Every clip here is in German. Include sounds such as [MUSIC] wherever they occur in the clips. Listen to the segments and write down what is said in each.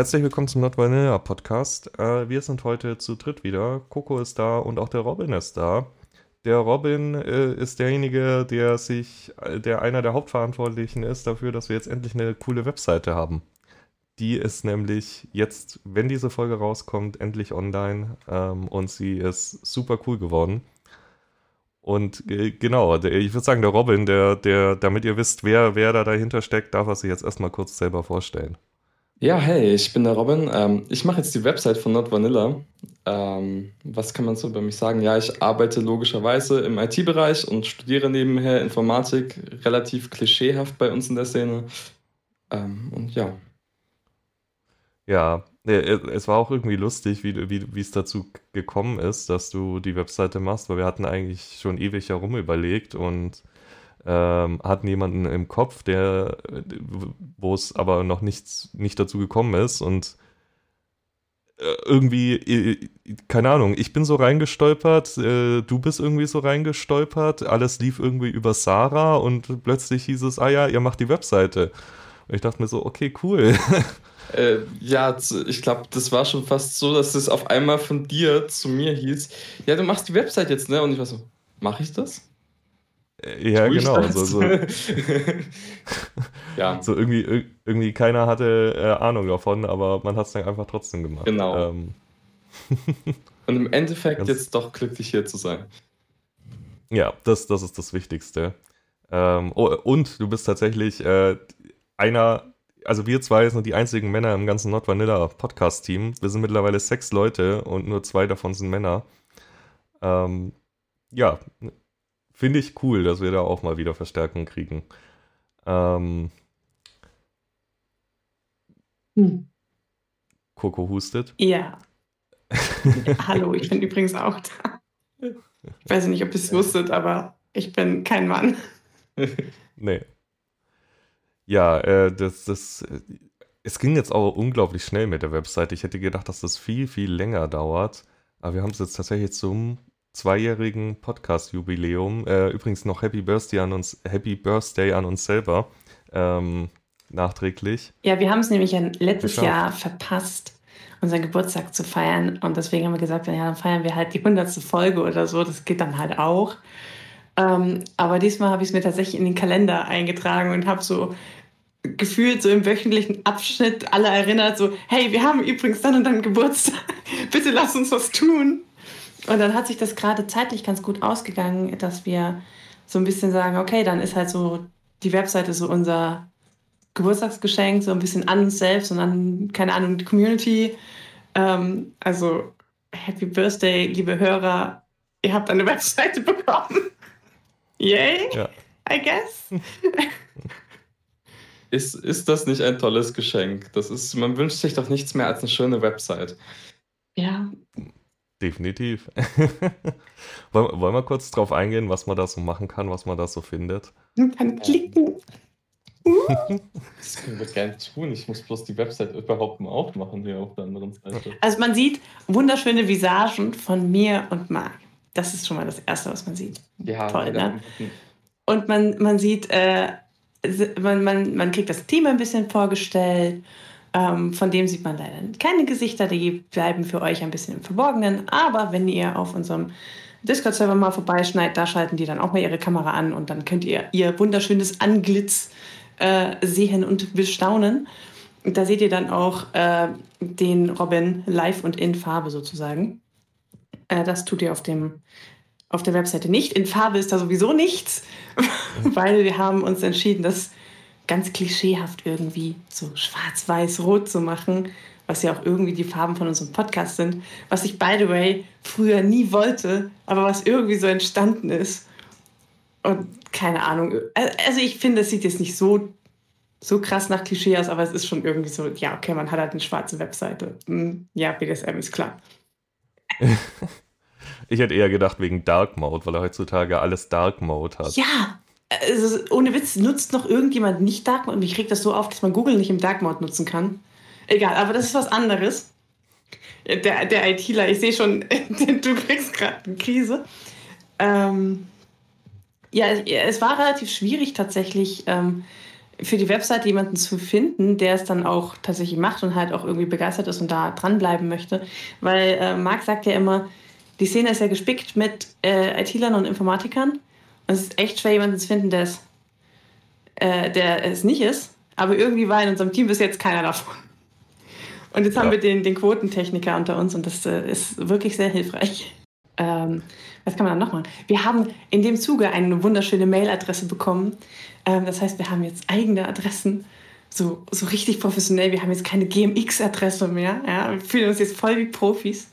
Herzlich willkommen zum Not Vanilla Podcast. Äh, wir sind heute zu dritt wieder. Coco ist da und auch der Robin ist da. Der Robin äh, ist derjenige, der sich, der einer der Hauptverantwortlichen ist dafür, dass wir jetzt endlich eine coole Webseite haben. Die ist nämlich jetzt, wenn diese Folge rauskommt, endlich online ähm, und sie ist super cool geworden. Und äh, genau, ich würde sagen, der Robin, der, der, damit ihr wisst, wer, wer da dahinter steckt, darf er sich jetzt erstmal kurz selber vorstellen. Ja, hey, ich bin der Robin. Ähm, ich mache jetzt die Website von Not Vanilla. Ähm, was kann man so über mich sagen? Ja, ich arbeite logischerweise im IT-Bereich und studiere nebenher Informatik, relativ klischeehaft bei uns in der Szene. Ähm, und ja. Ja, es war auch irgendwie lustig, wie, wie, wie es dazu gekommen ist, dass du die Webseite machst, weil wir hatten eigentlich schon ewig herum überlegt und ähm, hatten jemanden im Kopf, der, wo es aber noch nichts, nicht dazu gekommen ist und äh, irgendwie, keine Ahnung, ich bin so reingestolpert, äh, du bist irgendwie so reingestolpert, alles lief irgendwie über Sarah und plötzlich hieß es, ah ja, ihr macht die Webseite. Und ich dachte mir so, okay, cool. [LAUGHS] Äh, ja, ich glaube, das war schon fast so, dass es auf einmal von dir zu mir hieß, ja, du machst die Website jetzt, ne? Und ich war so, mache ich das? Ja, genau. So, so. [LAUGHS] ja. so irgendwie, irgendwie keiner hatte äh, Ahnung davon, aber man hat es dann einfach trotzdem gemacht. Genau. Ähm. [LAUGHS] Und im Endeffekt Ganz jetzt doch glücklich hier zu sein. Ja, das, das ist das Wichtigste. Ähm, oh, und du bist tatsächlich äh, einer, also wir zwei sind die einzigen Männer im ganzen Not Vanilla Podcast-Team. Wir sind mittlerweile sechs Leute und nur zwei davon sind Männer. Ähm, ja, finde ich cool, dass wir da auch mal wieder Verstärkung kriegen. Ähm, hm. Coco hustet. Ja. [LAUGHS] Hallo, ich bin übrigens auch da. Ich weiß nicht, ob ihr es wusstet, aber ich bin kein Mann. [LAUGHS] nee. Ja, äh, das, das, es ging jetzt auch unglaublich schnell mit der Website. Ich hätte gedacht, dass das viel, viel länger dauert. Aber wir haben es jetzt tatsächlich zum zweijährigen Podcast-Jubiläum. Äh, übrigens noch Happy Birthday an uns, Happy Birthday an uns selber. Ähm, nachträglich. Ja, wir haben es nämlich letztes geschafft. Jahr verpasst, unseren Geburtstag zu feiern. Und deswegen haben wir gesagt, ja, dann feiern wir halt die hundertste Folge oder so. Das geht dann halt auch. Ähm, aber diesmal habe ich es mir tatsächlich in den Kalender eingetragen und habe so gefühlt so im wöchentlichen Abschnitt alle erinnert, so, hey, wir haben übrigens dann und dann Geburtstag. [LAUGHS] Bitte lass uns was tun. Und dann hat sich das gerade zeitlich ganz gut ausgegangen, dass wir so ein bisschen sagen, okay, dann ist halt so die Webseite so unser Geburtstagsgeschenk, so ein bisschen an uns selbst und an, keine Ahnung, die Community. Ähm, also Happy Birthday, liebe Hörer, ihr habt eine [LAUGHS] Webseite bekommen. Yay, ja. I guess. [LAUGHS] ist, ist das nicht ein tolles Geschenk? Das ist, man wünscht sich doch nichts mehr als eine schöne Website. Ja, Definitiv. [LAUGHS] wollen, wollen wir kurz drauf eingehen, was man da so machen kann, was man da so findet? Man kann klicken. das können wir gerne tun. Ich muss bloß die Website überhaupt mal aufmachen hier auf der anderen Seite. Also man sieht wunderschöne Visagen von mir und Marc. Das ist schon mal das Erste, was man sieht. Ja, Toll, ne? Und man, man sieht, äh, man, man, man kriegt das Team ein bisschen vorgestellt ähm, von dem sieht man leider keine Gesichter, die bleiben für euch ein bisschen im Verborgenen. Aber wenn ihr auf unserem Discord-Server mal vorbeischneit, da schalten die dann auch mal ihre Kamera an und dann könnt ihr ihr wunderschönes Anglitz äh, sehen und bestaunen. Da seht ihr dann auch äh, den Robin live und in Farbe sozusagen. Äh, das tut ihr auf, dem, auf der Webseite nicht. In Farbe ist da sowieso nichts, [LAUGHS] weil wir haben uns entschieden, dass ganz klischeehaft irgendwie so schwarz-weiß-rot zu machen, was ja auch irgendwie die Farben von unserem Podcast sind, was ich, by the way, früher nie wollte, aber was irgendwie so entstanden ist. Und keine Ahnung. Also ich finde, es sieht jetzt nicht so, so krass nach Klischee aus, aber es ist schon irgendwie so, ja, okay, man hat halt eine schwarze Webseite. Hm, ja, BDSM ist klar. [LAUGHS] ich hätte eher gedacht wegen Dark Mode, weil er heutzutage alles Dark Mode hat. Ja, also ohne Witz, nutzt noch irgendjemand nicht Dark Mode? Und mich regt das so auf, dass man Google nicht im Dark Mode nutzen kann. Egal, aber das ist was anderes. Der, der ITler, ich sehe schon, [LAUGHS] du kriegst gerade eine Krise. Ähm, ja, es war relativ schwierig tatsächlich, ähm, für die Webseite jemanden zu finden, der es dann auch tatsächlich macht und halt auch irgendwie begeistert ist und da dranbleiben möchte. Weil äh, Marc sagt ja immer, die Szene ist ja gespickt mit äh, IT-Lern und Informatikern. Und es ist echt schwer, jemanden zu finden, der es, äh, der es nicht ist. Aber irgendwie war in unserem Team bis jetzt keiner davon. Und jetzt ja. haben wir den, den Quotentechniker unter uns und das äh, ist wirklich sehr hilfreich. Ähm, was kann man dann noch machen? Wir haben in dem Zuge eine wunderschöne Mailadresse bekommen. Ähm, das heißt, wir haben jetzt eigene Adressen, so, so richtig professionell. Wir haben jetzt keine GMX-Adresse mehr. Ja? Wir fühlen uns jetzt voll wie Profis.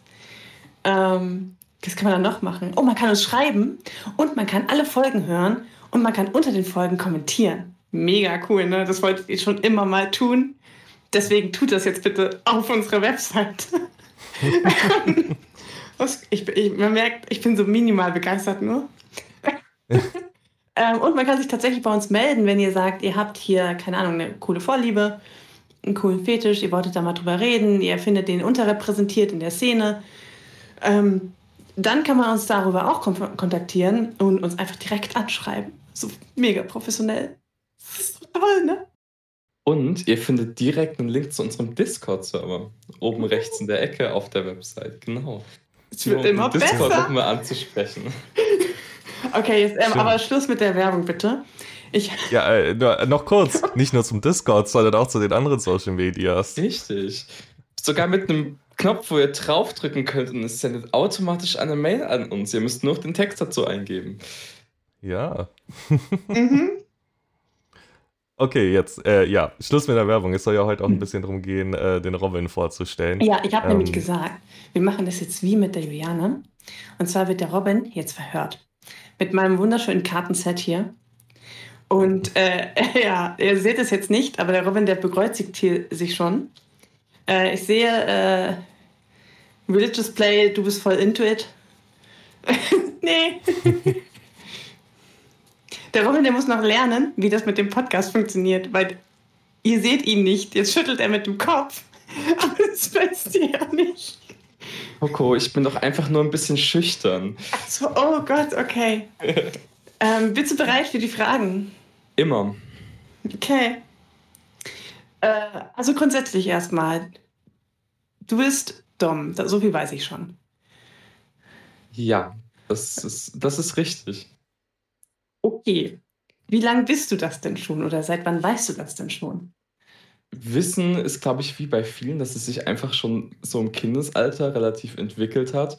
Ähm, was kann man dann noch machen? Oh, man kann uns schreiben und man kann alle Folgen hören und man kann unter den Folgen kommentieren. Mega cool, ne? Das wolltet ihr schon immer mal tun. Deswegen tut das jetzt bitte auf unserer Website. [LAUGHS] ich, ich, man merkt, ich bin so minimal begeistert nur. [LAUGHS] ähm, und man kann sich tatsächlich bei uns melden, wenn ihr sagt, ihr habt hier, keine Ahnung, eine coole Vorliebe, einen coolen Fetisch, ihr wolltet da mal drüber reden, ihr findet den unterrepräsentiert in der Szene. Ähm, dann kann man uns darüber auch kontaktieren und uns einfach direkt anschreiben. So mega professionell. Das ist so toll, ne? Und ihr findet direkt einen Link zu unserem Discord-Server. Oben rechts in der Ecke auf der Website. Genau. Es wird Nur, immer um Discord besser. nochmal anzusprechen. [LAUGHS] Okay, jetzt, ähm, aber Schluss mit der Werbung, bitte. Ich [LAUGHS] ja, äh, nur, noch kurz. Nicht nur zum Discord, sondern auch zu den anderen Social Medias. Richtig. Sogar mit einem Knopf, wo ihr draufdrücken könnt und es sendet automatisch eine Mail an uns. Ihr müsst nur den Text dazu eingeben. Ja. mhm. [LAUGHS] Okay, jetzt, äh, ja, Schluss mit der Werbung. Es soll ja heute auch ein hm. bisschen darum gehen, äh, den Robin vorzustellen. Ja, ich habe ähm, nämlich gesagt, wir machen das jetzt wie mit der Juliane. Und zwar wird der Robin jetzt verhört. Mit meinem wunderschönen Kartenset hier. Und äh, [LAUGHS] ja, ihr seht es jetzt nicht, aber der Robin, der bekreuzigt hier sich schon. Äh, ich sehe äh, Religious Play, du bist voll into it. [LAUGHS] nee. [LAUGHS] Der Robin, der muss noch lernen, wie das mit dem Podcast funktioniert, weil ihr seht ihn nicht. Jetzt schüttelt er mit dem Kopf. [LAUGHS] Aber das weißt ihr ja nicht. Coco, ich bin doch einfach nur ein bisschen schüchtern. Ach so, oh Gott, okay. ähm, bist du bereit für die Fragen? Immer. Okay. Äh, also grundsätzlich erstmal. Du bist dumm, so viel weiß ich schon. Ja, das ist, das ist richtig. Okay. Wie lange bist du das denn schon oder seit wann weißt du das denn schon? Wissen ist, glaube ich, wie bei vielen, dass es sich einfach schon so im Kindesalter relativ entwickelt hat.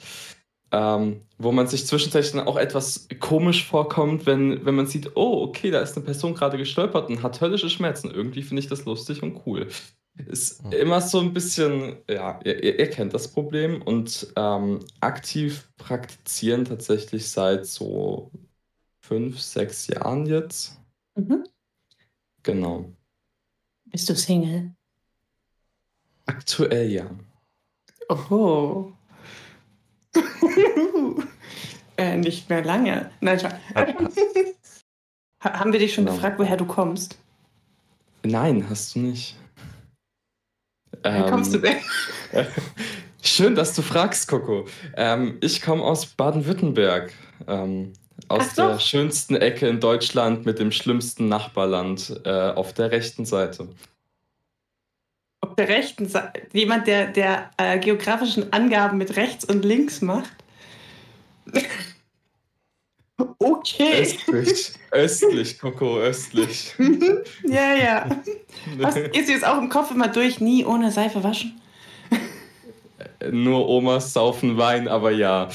Ähm, wo man sich zwischenzeitlich dann auch etwas komisch vorkommt, wenn, wenn man sieht, oh, okay, da ist eine Person gerade gestolpert und hat höllische Schmerzen. Irgendwie finde ich das lustig und cool. Ist hm. immer so ein bisschen, ja, ihr, ihr kennt das Problem und ähm, aktiv praktizieren tatsächlich seit so fünf, sechs Jahren jetzt. Mhm. Genau. Bist du Single? Aktuell ja. Oh. Äh, nicht mehr lange. Nein, Haben wir dich schon genau. gefragt, woher du kommst? Nein, hast du nicht. Woher ähm, kommst du denn? [LAUGHS] Schön, dass du fragst, Coco. Ähm, ich komme aus Baden-Württemberg. Ähm, aus der schönsten Ecke in Deutschland mit dem schlimmsten Nachbarland äh, auf der rechten Seite. Der rechten Seite? Jemand, der, der äh, geografischen Angaben mit rechts und links macht? [LAUGHS] okay. Östlich, östlich, Coco, östlich. [LAUGHS] ja, ja. Was, ist jetzt auch im Kopf immer durch, nie ohne Seife waschen? Nur Omas saufen Wein, aber ja.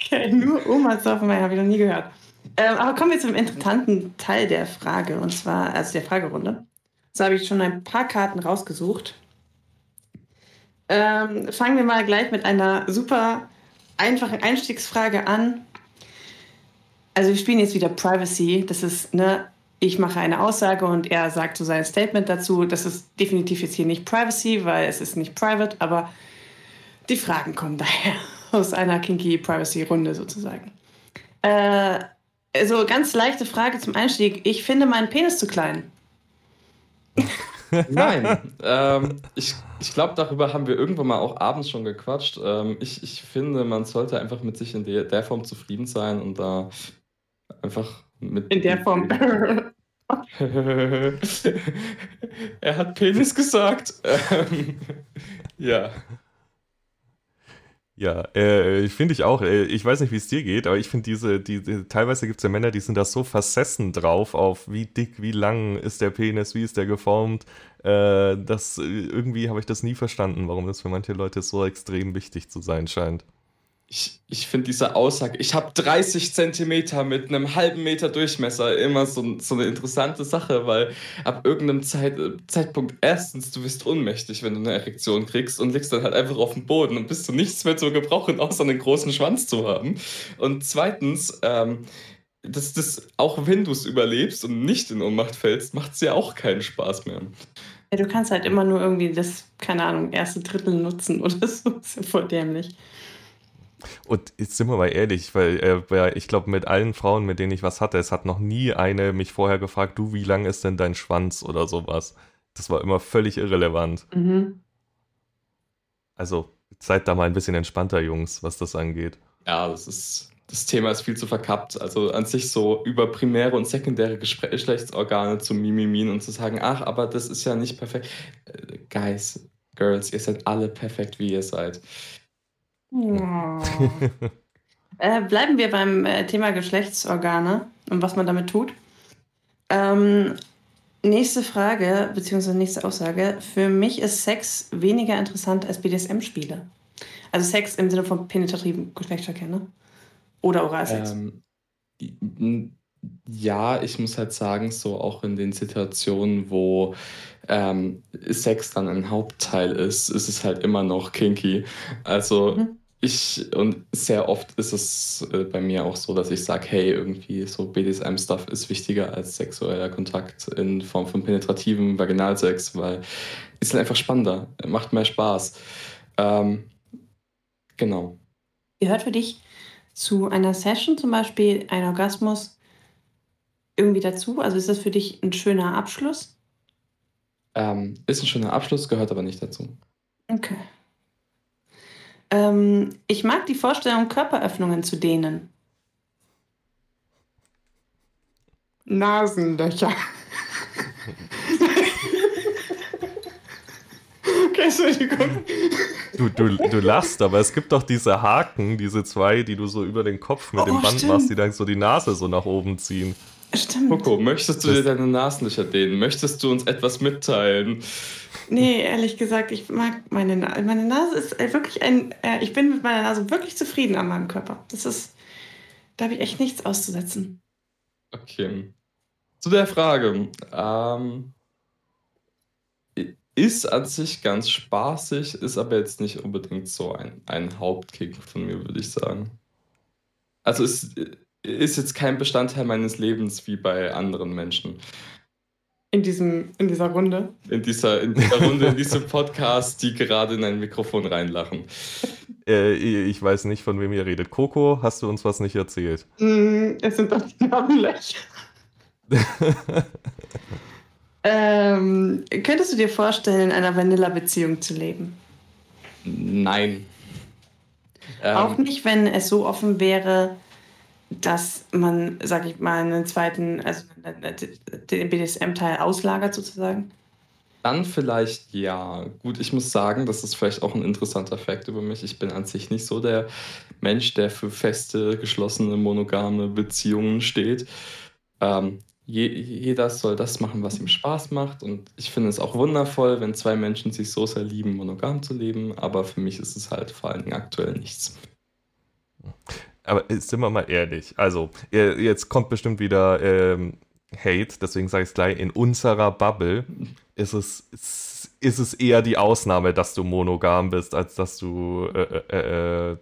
Okay, nur Oma Soffenmeier habe ich noch nie gehört. Ähm, aber kommen wir zum interessanten Teil der Frage, und zwar, also der Fragerunde. So habe ich schon ein paar Karten rausgesucht. Ähm, fangen wir mal gleich mit einer super einfachen Einstiegsfrage an. Also wir spielen jetzt wieder Privacy. Das ist, ne, ich mache eine Aussage und er sagt so sein Statement dazu. Das ist definitiv jetzt hier nicht Privacy, weil es ist nicht private, aber die Fragen kommen [LAUGHS] daher aus einer Kinky Privacy Runde sozusagen. Äh, also ganz leichte Frage zum Einstieg. Ich finde meinen Penis zu klein. [LAUGHS] Nein, ähm, ich, ich glaube, darüber haben wir irgendwann mal auch abends schon gequatscht. Ähm, ich, ich finde, man sollte einfach mit sich in der, der Form zufrieden sein und da einfach mit. In der Form. [LAUGHS] [LAUGHS] er hat Penis gesagt. Ähm, ja. Ja, äh, finde ich auch. Äh, ich weiß nicht, wie es dir geht, aber ich finde diese, die, teilweise gibt es ja Männer, die sind da so versessen drauf, auf wie dick, wie lang ist der Penis, wie ist der geformt. Äh, das, irgendwie habe ich das nie verstanden, warum das für manche Leute so extrem wichtig zu sein scheint ich, ich finde diese Aussage, ich habe 30 Zentimeter mit einem halben Meter Durchmesser immer so, so eine interessante Sache, weil ab irgendeinem Zeit, Zeitpunkt erstens, du bist ohnmächtig, wenn du eine Erektion kriegst und liegst dann halt einfach auf dem Boden und bist du nichts mehr zu gebrauchen, außer einen großen Schwanz zu haben. Und zweitens, ähm, das, das, auch wenn du es überlebst und nicht in Ohnmacht fällst, macht es ja auch keinen Spaß mehr. Ja, du kannst halt immer nur irgendwie das, keine Ahnung, erste Drittel nutzen oder so. Das [LAUGHS] ist ja voll dämlich. Und jetzt sind wir mal ehrlich, weil äh, ich glaube, mit allen Frauen, mit denen ich was hatte, es hat noch nie eine mich vorher gefragt, du, wie lang ist denn dein Schwanz oder sowas. Das war immer völlig irrelevant. Mhm. Also seid da mal ein bisschen entspannter, Jungs, was das angeht. Ja, das ist. Das Thema ist viel zu verkappt. Also an sich so über primäre und sekundäre Geschlechtsorgane zu mimimin und zu sagen, ach, aber das ist ja nicht perfekt. Äh, Guys, Girls, ihr seid alle perfekt, wie ihr seid. Oh. [LAUGHS] äh, bleiben wir beim äh, Thema Geschlechtsorgane und was man damit tut. Ähm, nächste Frage, beziehungsweise nächste Aussage. Für mich ist Sex weniger interessant als BDSM-Spiele. Also Sex im Sinne von penetrativen Geschlechtsverkehr, ne? Oder Oralsex. Ähm, ja, ich muss halt sagen, so auch in den Situationen, wo ähm, Sex dann ein Hauptteil ist, ist es halt immer noch kinky. Also mhm. ich, und sehr oft ist es äh, bei mir auch so, dass ich sage, hey, irgendwie so BDSM-Stuff ist wichtiger als sexueller Kontakt in Form von penetrativem Vaginalsex, weil ist halt einfach spannender, macht mehr Spaß. Ähm, genau. Gehört für dich zu einer Session zum Beispiel ein Orgasmus irgendwie dazu? Also ist das für dich ein schöner Abschluss? Ähm, ist ein schöner Abschluss, gehört aber nicht dazu. Okay. Ähm, ich mag die Vorstellung, Körperöffnungen zu dehnen. Nasenlöcher. okay, Entschuldigung. Du, du, du lachst, aber es gibt doch diese Haken, diese zwei, die du so über den Kopf mit oh, dem Band stimmt. machst, die dann so die Nase so nach oben ziehen. Stimmt. Coco, möchtest du das dir deine Nasenlöcher dehnen? Möchtest du uns etwas mitteilen? Nee, ehrlich gesagt, ich mag meine Nase. Meine Nase ist äh, wirklich ein. Äh, ich bin mit meiner Nase wirklich zufrieden an meinem Körper. Das ist. Da habe ich echt nichts auszusetzen. Okay. Zu der Frage. Ähm, ist an sich ganz spaßig, ist aber jetzt nicht unbedingt so ein, ein Hauptkick von mir, würde ich sagen. Also es ist jetzt kein Bestandteil meines Lebens wie bei anderen Menschen. In, diesem, in dieser Runde? In dieser, in dieser Runde, in diesem Podcast, die gerade in ein Mikrofon reinlachen. [LAUGHS] Äh, ich weiß nicht, von wem ihr redet. Coco, hast du uns was nicht erzählt? Mm, es sind doch die Namenlöcher. [LAUGHS] ähm, könntest du dir vorstellen, in einer Vanilla-Beziehung zu leben? Nein. Auch ähm, nicht, wenn es so offen wäre, dass man, sag ich mal, einen zweiten, also den BDSM-Teil auslagert sozusagen? Dann vielleicht ja. Gut, ich muss sagen, das ist vielleicht auch ein interessanter Fakt über mich. Ich bin an sich nicht so der Mensch, der für feste, geschlossene, monogame Beziehungen steht. Ähm, je, jeder soll das machen, was ihm Spaß macht. Und ich finde es auch wundervoll, wenn zwei Menschen sich so sehr lieben, monogam zu leben. Aber für mich ist es halt vor allen Dingen aktuell nichts. Aber sind wir mal ehrlich, also jetzt kommt bestimmt wieder ähm, Hate, deswegen sage ich es gleich, in unserer Bubble ist es, ist es eher die Ausnahme, dass du monogam bist, als dass du äh, äh, äh,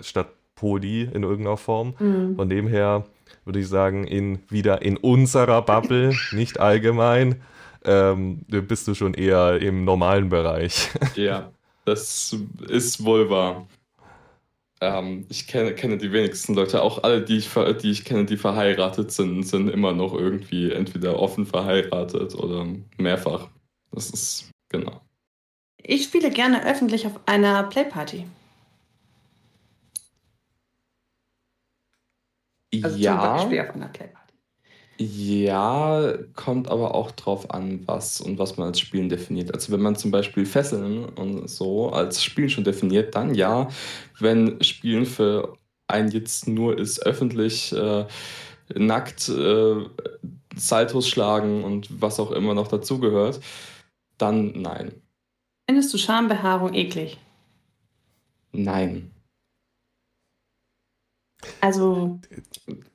statt Poly in irgendeiner Form. Mhm. Von dem her würde ich sagen, in, wieder in unserer Bubble, [LAUGHS] nicht allgemein, ähm, bist du schon eher im normalen Bereich. Ja, das ist wohl wahr. Ähm, ich kenne, kenne die wenigsten Leute, auch alle, die ich, die ich kenne, die verheiratet sind, sind immer noch irgendwie entweder offen verheiratet oder mehrfach. Das ist genau. Ich spiele gerne öffentlich auf einer Playparty. Also ja. Zum Beispiel auf einer Playparty. Ja, kommt aber auch drauf an, was und was man als Spielen definiert. Also wenn man zum Beispiel Fesseln und so als Spielen schon definiert, dann ja. Wenn Spielen für einen jetzt nur ist, öffentlich äh, nackt äh, Saltos schlagen und was auch immer noch dazugehört, dann nein. Findest du Schambehaarung eklig? Nein. Also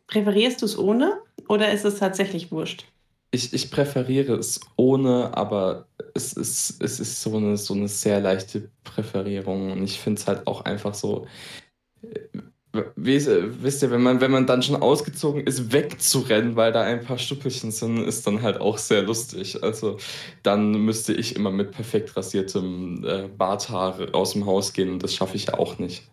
präferierst du es ohne oder ist es tatsächlich wurscht? Ich, ich präferiere es ohne, aber es ist, es ist so, eine, so eine sehr leichte Präferierung. Und ich finde es halt auch einfach so. Wisst ihr, wenn man, wenn man dann schon ausgezogen ist, wegzurennen, weil da ein paar Stüppelchen sind, ist dann halt auch sehr lustig. Also dann müsste ich immer mit perfekt rasiertem äh, Barthaar aus dem Haus gehen und das schaffe ich ja auch nicht.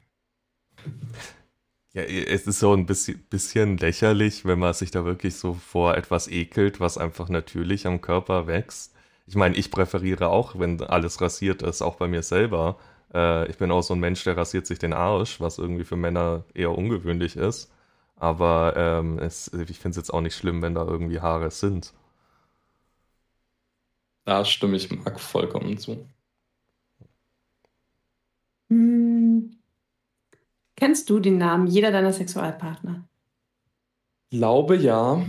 Ja, es ist so ein bisschen, bisschen lächerlich, wenn man sich da wirklich so vor etwas ekelt, was einfach natürlich am Körper wächst. Ich meine, ich präferiere auch, wenn alles rasiert ist, auch bei mir selber. Äh, ich bin auch so ein Mensch, der rasiert sich den Arsch, was irgendwie für Männer eher ungewöhnlich ist. Aber ähm, es, ich finde es jetzt auch nicht schlimm, wenn da irgendwie Haare sind. Da stimme ich Marc vollkommen zu. Hm. Kennst du den Namen jeder deiner Sexualpartner? Glaube ja.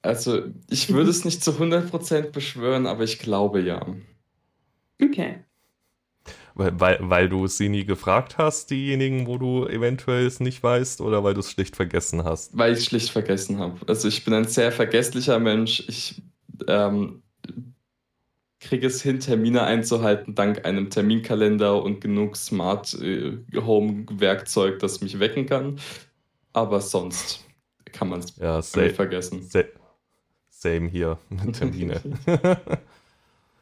Also, ich würde es nicht zu 100% beschwören, aber ich glaube ja. Okay. Weil, weil, weil du sie nie gefragt hast, diejenigen, wo du eventuell es nicht weißt, oder weil du es schlicht vergessen hast? Weil ich es schlicht vergessen habe. Also ich bin ein sehr vergesslicher Mensch. Ich ähm, kriege es hin, Termine einzuhalten, dank einem Terminkalender und genug Smart äh, Home Werkzeug, das mich wecken kann. Aber sonst kann man es ja, vergessen. Sa same hier, [LAUGHS] Termine. [LAUGHS]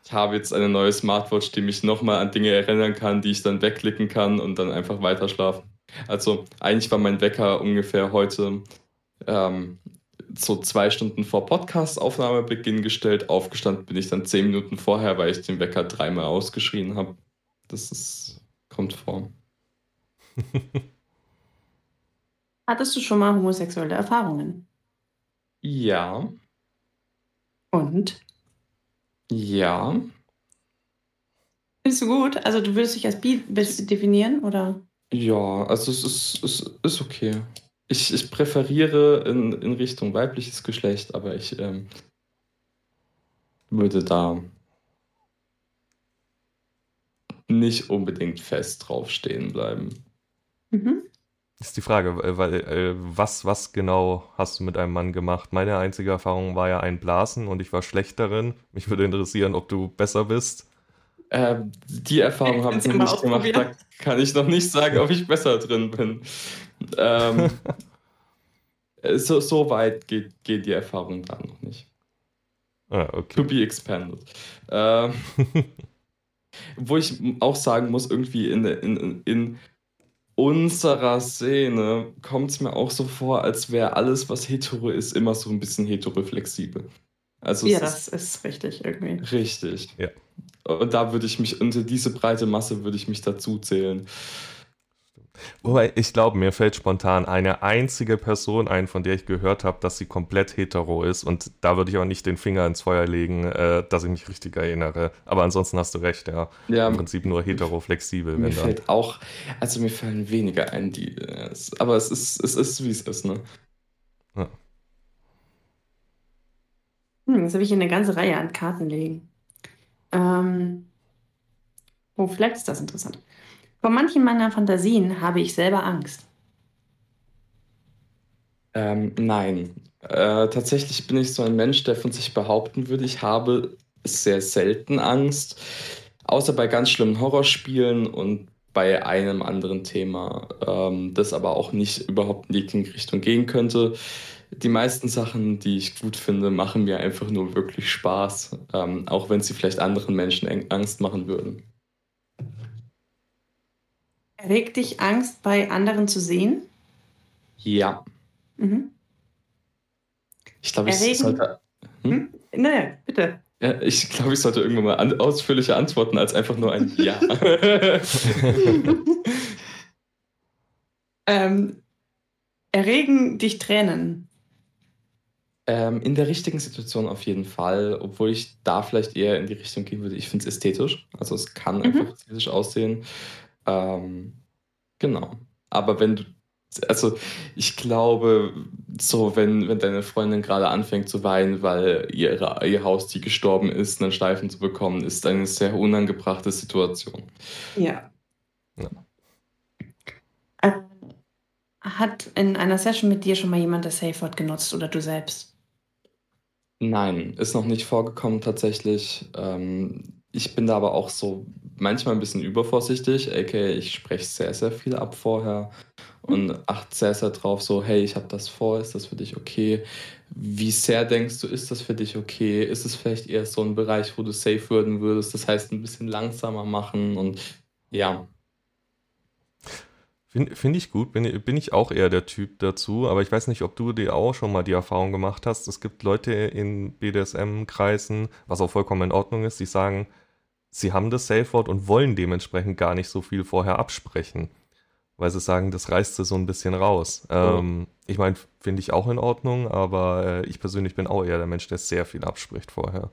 ich habe jetzt eine neue Smartwatch, die mich nochmal an Dinge erinnern kann, die ich dann wegklicken kann und dann einfach weiter schlafen. Also eigentlich war mein Wecker ungefähr heute ähm, so zwei Stunden vor Podcast-Aufnahmebeginn gestellt. Aufgestanden bin ich dann zehn Minuten vorher, weil ich den Wecker dreimal ausgeschrien habe. Das ist, kommt vor. [LAUGHS] Hattest du schon mal homosexuelle Erfahrungen? Ja. Und? Ja. Findest du gut? Also du würdest dich als bi definieren, oder? Ja, also es ist, es ist okay. Ich, ich präferiere in, in Richtung weibliches Geschlecht, aber ich ähm, würde da nicht unbedingt fest drauf stehen bleiben. Mhm. Ist die Frage, weil, äh, was, was genau hast du mit einem Mann gemacht? Meine einzige Erfahrung war ja ein Blasen und ich war schlecht darin. Mich würde interessieren, ob du besser bist. Äh, die Erfahrung habe ich noch nicht gemacht. Da kann ich noch nicht sagen, ob ich besser drin bin. Ähm, [LAUGHS] so, so weit geht, geht die Erfahrung da noch nicht. Ah, okay. To be expanded. Ähm, [LAUGHS] wo ich auch sagen muss, irgendwie in, in, in unserer Szene kommt es mir auch so vor, als wäre alles, was hetero ist, immer so ein bisschen heteroflexibel. Also ja, das ist, ist richtig irgendwie. Richtig. Ja. Und da würde ich mich, unter diese breite Masse würde ich mich dazu zählen. Wobei, ich glaube, mir fällt spontan eine einzige Person ein, von der ich gehört habe, dass sie komplett hetero ist. Und da würde ich auch nicht den Finger ins Feuer legen, äh, dass ich mich richtig erinnere. Aber ansonsten hast du recht, ja. ja Im Prinzip nur hetero-flexibel. Mir fällt dann. auch, also mir fallen weniger ein, die. Äh, aber es ist, es ist, wie es ist, ne? Ja. Hm, jetzt habe ich hier eine ganze Reihe an Karten legen. Ähm, oh, vielleicht ist das interessant. Vor manchen meiner Fantasien habe ich selber Angst. Ähm, nein. Äh, tatsächlich bin ich so ein Mensch, der von sich behaupten würde, ich habe sehr selten Angst. Außer bei ganz schlimmen Horrorspielen und bei einem anderen Thema, ähm, das aber auch nicht überhaupt in die Richtung gehen könnte. Die meisten Sachen, die ich gut finde, machen mir einfach nur wirklich Spaß, ähm, auch wenn sie vielleicht anderen Menschen Angst machen würden. Erregt dich Angst, bei anderen zu sehen? Ja. Mhm. Ich glaube, ich Erregen? sollte. Hm? Hm? Nee, bitte. Ja, ich glaube, ich sollte irgendwann mal an ausführlicher antworten als einfach nur ein Ja. [LAUGHS] ähm, erregen dich Tränen? Ähm, in der richtigen Situation auf jeden Fall, obwohl ich da vielleicht eher in die Richtung gehen würde. Ich finde es ästhetisch. Also es kann mhm. einfach ästhetisch aussehen. Ähm, genau. Aber wenn du, also ich glaube, so wenn, wenn deine Freundin gerade anfängt zu weinen, weil ihre, ihr Haustier gestorben ist, einen Steifen zu bekommen, ist eine sehr unangebrachte Situation. Ja. ja. Äh, hat in einer Session mit dir schon mal jemand das Safe Word genutzt oder du selbst? Nein, ist noch nicht vorgekommen tatsächlich. Ähm, ich bin da aber auch so manchmal ein bisschen übervorsichtig, aka ich spreche sehr, sehr viel ab vorher und achte sehr, sehr drauf, so, hey, ich habe das vor, ist das für dich okay? Wie sehr denkst du, ist das für dich okay? Ist es vielleicht eher so ein Bereich, wo du safe würden würdest, das heißt ein bisschen langsamer machen und ja, Finde find ich gut, bin, bin ich auch eher der Typ dazu, aber ich weiß nicht, ob du dir auch schon mal die Erfahrung gemacht hast. Es gibt Leute in BDSM-Kreisen, was auch vollkommen in Ordnung ist, die sagen, sie haben das Safe Word und wollen dementsprechend gar nicht so viel vorher absprechen, weil sie sagen, das reißt sie so ein bisschen raus. Oh. Ähm, ich meine, finde ich auch in Ordnung, aber äh, ich persönlich bin auch eher der Mensch, der sehr viel abspricht vorher.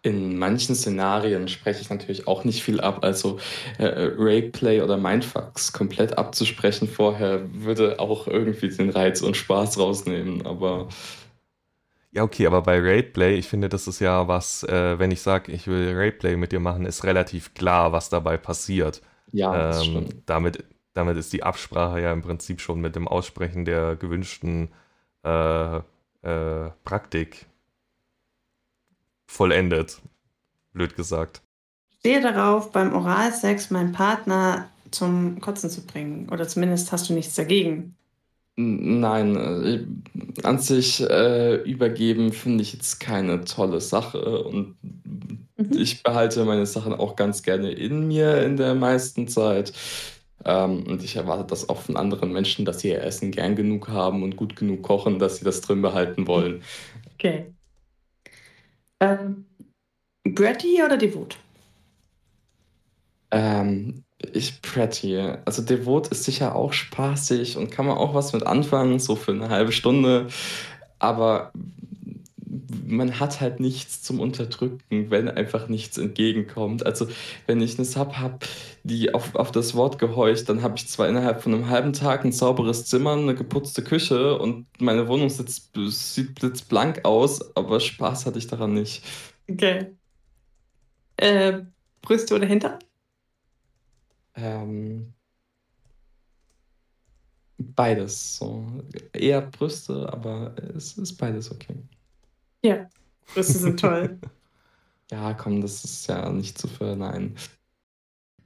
In manchen Szenarien spreche ich natürlich auch nicht viel ab. Also äh, Rapeplay oder Mindfucks komplett abzusprechen vorher würde auch irgendwie den Reiz und Spaß rausnehmen. Aber ja, okay, aber bei Rapeplay, ich finde, das ist ja was, äh, wenn ich sage, ich will Rapeplay mit dir machen, ist relativ klar, was dabei passiert. Ja, das ähm, stimmt. Damit, damit ist die Absprache ja im Prinzip schon mit dem Aussprechen der gewünschten äh, äh, Praktik vollendet. Blöd gesagt. Ich stehe darauf, beim Oralsex meinen Partner zum Kotzen zu bringen. Oder zumindest hast du nichts dagegen. Nein, äh, an sich äh, übergeben finde ich jetzt keine tolle Sache und mhm. ich behalte meine Sachen auch ganz gerne in mir in der meisten Zeit. Ähm, und ich erwarte das auch von anderen Menschen, dass sie ihr Essen gern genug haben und gut genug kochen, dass sie das drin behalten wollen. Okay. Ähm, Bratty oder Devot? Ähm, ich Pretty. Also Devot ist sicher auch spaßig und kann man auch was mit anfangen, so für eine halbe Stunde. Aber man hat halt nichts zum Unterdrücken, wenn einfach nichts entgegenkommt. Also wenn ich eine Sub habe, die auf, auf das Wort gehorcht, dann habe ich zwar innerhalb von einem halben Tag ein sauberes Zimmer, eine geputzte Küche und meine Wohnung sitzt, sieht blitzblank aus, aber Spaß hatte ich daran nicht. Okay. Äh, Brüste oder Hinter? Ähm, beides. So. Eher Brüste, aber es ist beides okay. Ja, Brüste sind toll. [LAUGHS] ja, komm, das ist ja nicht zu verneinen.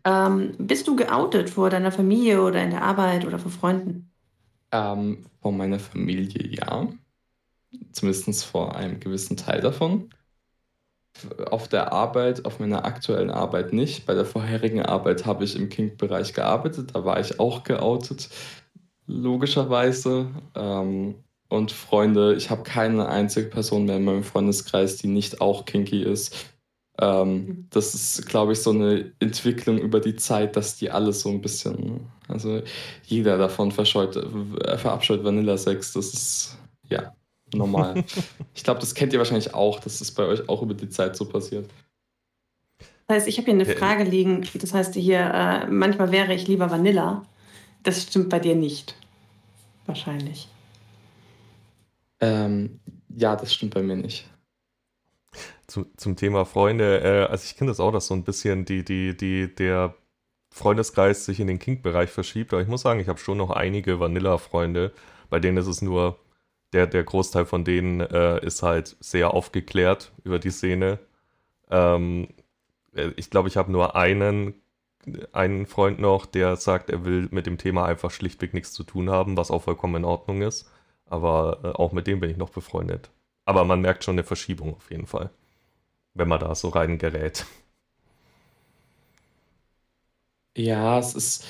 Ähm, bist du geoutet vor deiner Familie oder in der Arbeit oder vor Freunden? Ähm, vor meiner Familie ja. Zumindest vor einem gewissen Teil davon. Auf der Arbeit, auf meiner aktuellen Arbeit nicht. Bei der vorherigen Arbeit habe ich im Kink-Bereich gearbeitet, da war ich auch geoutet, logischerweise. Ähm, und Freunde. Ich habe keine einzige Person mehr in meinem Freundeskreis, die nicht auch kinky ist. Ähm, das ist, glaube ich, so eine Entwicklung über die Zeit, dass die alle so ein bisschen, also jeder davon äh, verabscheut Vanilla-Sex. Das ist, ja, normal. [LAUGHS] ich glaube, das kennt ihr wahrscheinlich auch, dass das bei euch auch über die Zeit so passiert. Das heißt, ich habe hier eine Frage liegen. Das heißt hier, äh, manchmal wäre ich lieber Vanilla. Das stimmt bei dir nicht. Wahrscheinlich. Ähm, ja, das stimmt bei mir nicht. Zum, zum Thema Freunde, äh, also ich kenne das auch, dass so ein bisschen die, die, die, der Freundeskreis sich in den Kink-Bereich verschiebt, aber ich muss sagen, ich habe schon noch einige Vanilla-Freunde, bei denen ist es nur, der, der Großteil von denen äh, ist halt sehr aufgeklärt über die Szene. Ähm, äh, ich glaube, ich habe nur einen, einen Freund noch, der sagt, er will mit dem Thema einfach schlichtweg nichts zu tun haben, was auch vollkommen in Ordnung ist. Aber äh, auch mit dem bin ich noch befreundet. Aber man merkt schon eine Verschiebung auf jeden Fall, wenn man da so rein gerät. Ja, es ist,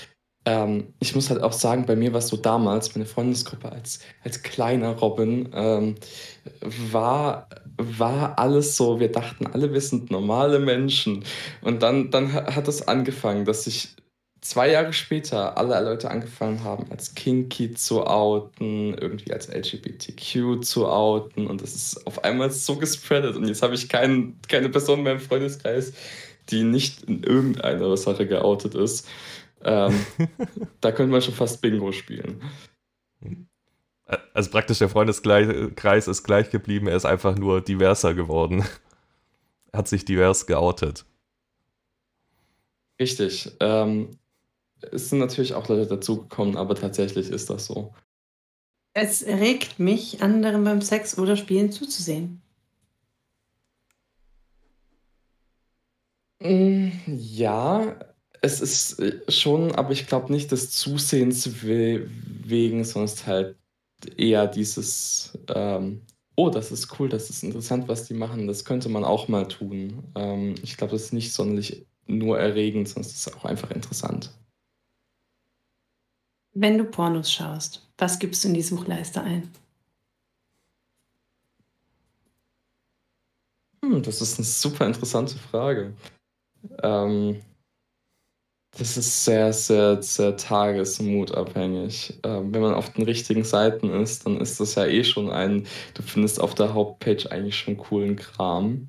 ähm, ich muss halt auch sagen, bei mir war es so damals, meine Freundesgruppe als, als kleiner Robin, ähm, war, war alles so, wir dachten alle, wir sind normale Menschen. Und dann, dann hat es angefangen, dass ich zwei Jahre später alle Leute angefangen haben, als Kinky zu outen, irgendwie als LGBTQ zu outen und das ist auf einmal so gespreadet und jetzt habe ich kein, keine Person mehr im Freundeskreis, die nicht in irgendeiner Sache geoutet ist. Ähm, da könnte man schon fast Bingo spielen. Also praktisch der Freundeskreis ist gleich geblieben, er ist einfach nur diverser geworden. Er hat sich divers geoutet. Richtig. Ähm, es sind natürlich auch Leute dazugekommen, aber tatsächlich ist das so. Es regt mich, anderen beim Sex oder Spielen zuzusehen. Mm, ja, es ist äh, schon, aber ich glaube nicht des Zusehens wegen, sonst halt eher dieses, ähm, oh, das ist cool, das ist interessant, was die machen, das könnte man auch mal tun. Ähm, ich glaube, das ist nicht sonderlich nur erregend, sondern es ist auch einfach interessant. Wenn du Pornos schaust, was gibst du in die Suchleiste ein? Hm, das ist eine super interessante Frage. Ähm, das ist sehr, sehr, sehr tagesmutabhängig. Ähm, wenn man auf den richtigen Seiten ist, dann ist das ja eh schon ein, du findest auf der Hauptpage eigentlich schon coolen Kram.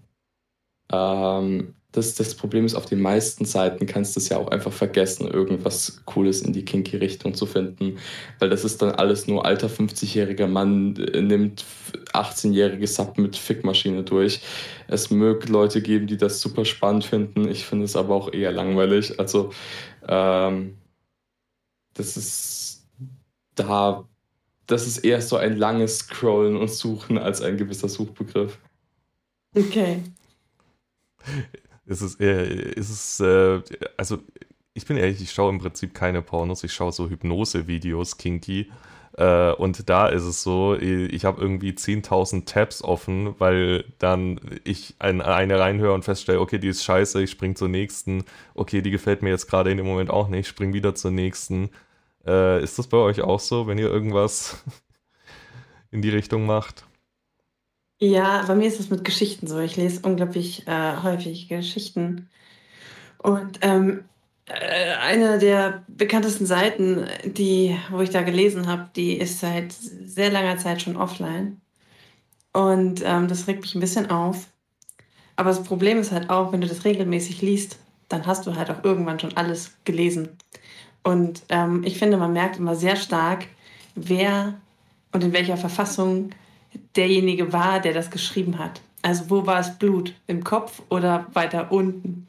Ähm, das, das Problem ist, auf den meisten Seiten kannst du es ja auch einfach vergessen, irgendwas Cooles in die kinky Richtung zu finden, weil das ist dann alles nur alter 50-jähriger Mann äh, nimmt 18-jährige Sub mit Fickmaschine durch. Es mögt Leute geben, die das super spannend finden. Ich finde es aber auch eher langweilig. Also ähm, das ist da, das ist eher so ein langes Scrollen und Suchen als ein gewisser Suchbegriff. Okay [LAUGHS] ist es, äh, ist es äh, also ich bin ehrlich, ich schaue im Prinzip keine Pornos, ich schaue so Hypnose-Videos, kinky. Äh, und da ist es so, ich habe irgendwie 10.000 Tabs offen, weil dann ich in eine reinhöre und feststelle, okay, die ist scheiße, ich spring zur nächsten. Okay, die gefällt mir jetzt gerade in dem Moment auch nicht, ich spring wieder zur nächsten. Äh, ist das bei euch auch so, wenn ihr irgendwas [LAUGHS] in die Richtung macht? Ja, bei mir ist es mit Geschichten so. Ich lese unglaublich äh, häufig Geschichten. Und ähm, äh, eine der bekanntesten Seiten, die, wo ich da gelesen habe, die ist seit sehr langer Zeit schon offline. Und ähm, das regt mich ein bisschen auf. Aber das Problem ist halt auch, wenn du das regelmäßig liest, dann hast du halt auch irgendwann schon alles gelesen. Und ähm, ich finde, man merkt immer sehr stark, wer und in welcher Verfassung derjenige war, der das geschrieben hat. Also wo war es Blut? Im Kopf oder weiter unten?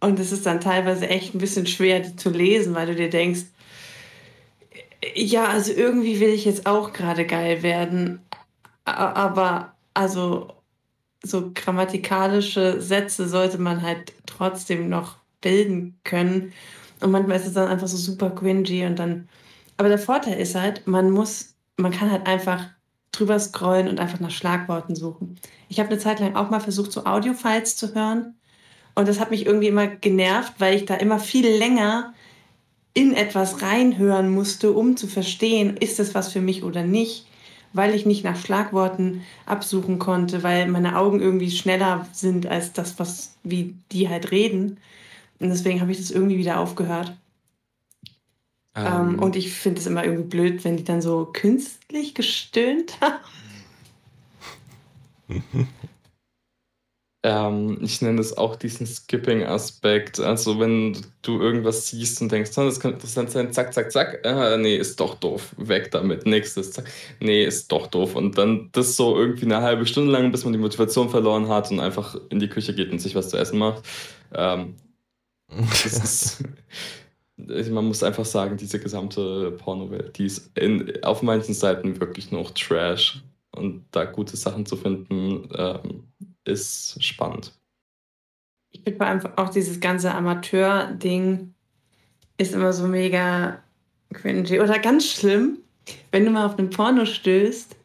Und es ist dann teilweise echt ein bisschen schwer zu lesen, weil du dir denkst, ja, also irgendwie will ich jetzt auch gerade geil werden, aber also so grammatikalische Sätze sollte man halt trotzdem noch bilden können. Und manchmal ist es dann einfach so super cringy und dann. Aber der Vorteil ist halt, man muss, man kann halt einfach drüber scrollen und einfach nach Schlagworten suchen. Ich habe eine Zeit lang auch mal versucht, so Audiofiles zu hören. Und das hat mich irgendwie immer genervt, weil ich da immer viel länger in etwas reinhören musste, um zu verstehen, ist das was für mich oder nicht, weil ich nicht nach Schlagworten absuchen konnte, weil meine Augen irgendwie schneller sind als das, was wie die halt reden. Und deswegen habe ich das irgendwie wieder aufgehört. Ähm, ähm, und ich finde es immer irgendwie blöd, wenn die dann so künstlich gestöhnt haben. [LAUGHS] ähm, ich nenne das auch diesen Skipping-Aspekt. Also wenn du irgendwas siehst und denkst, oh, das könnte interessant sein, zack, zack, zack, ah, nee, ist doch doof, weg damit, nächstes, zack, nee, ist doch doof. Und dann das so irgendwie eine halbe Stunde lang, bis man die Motivation verloren hat und einfach in die Küche geht und sich was zu essen macht. Ähm, das [LAUGHS] ist man muss einfach sagen, diese gesamte Pornowelt, die ist in, auf manchen Seiten wirklich noch Trash. Und da gute Sachen zu finden, ähm, ist spannend. Ich finde vor allem auch dieses ganze Amateur-Ding ist immer so mega cringy. Oder ganz schlimm, wenn du mal auf einen Porno stößt,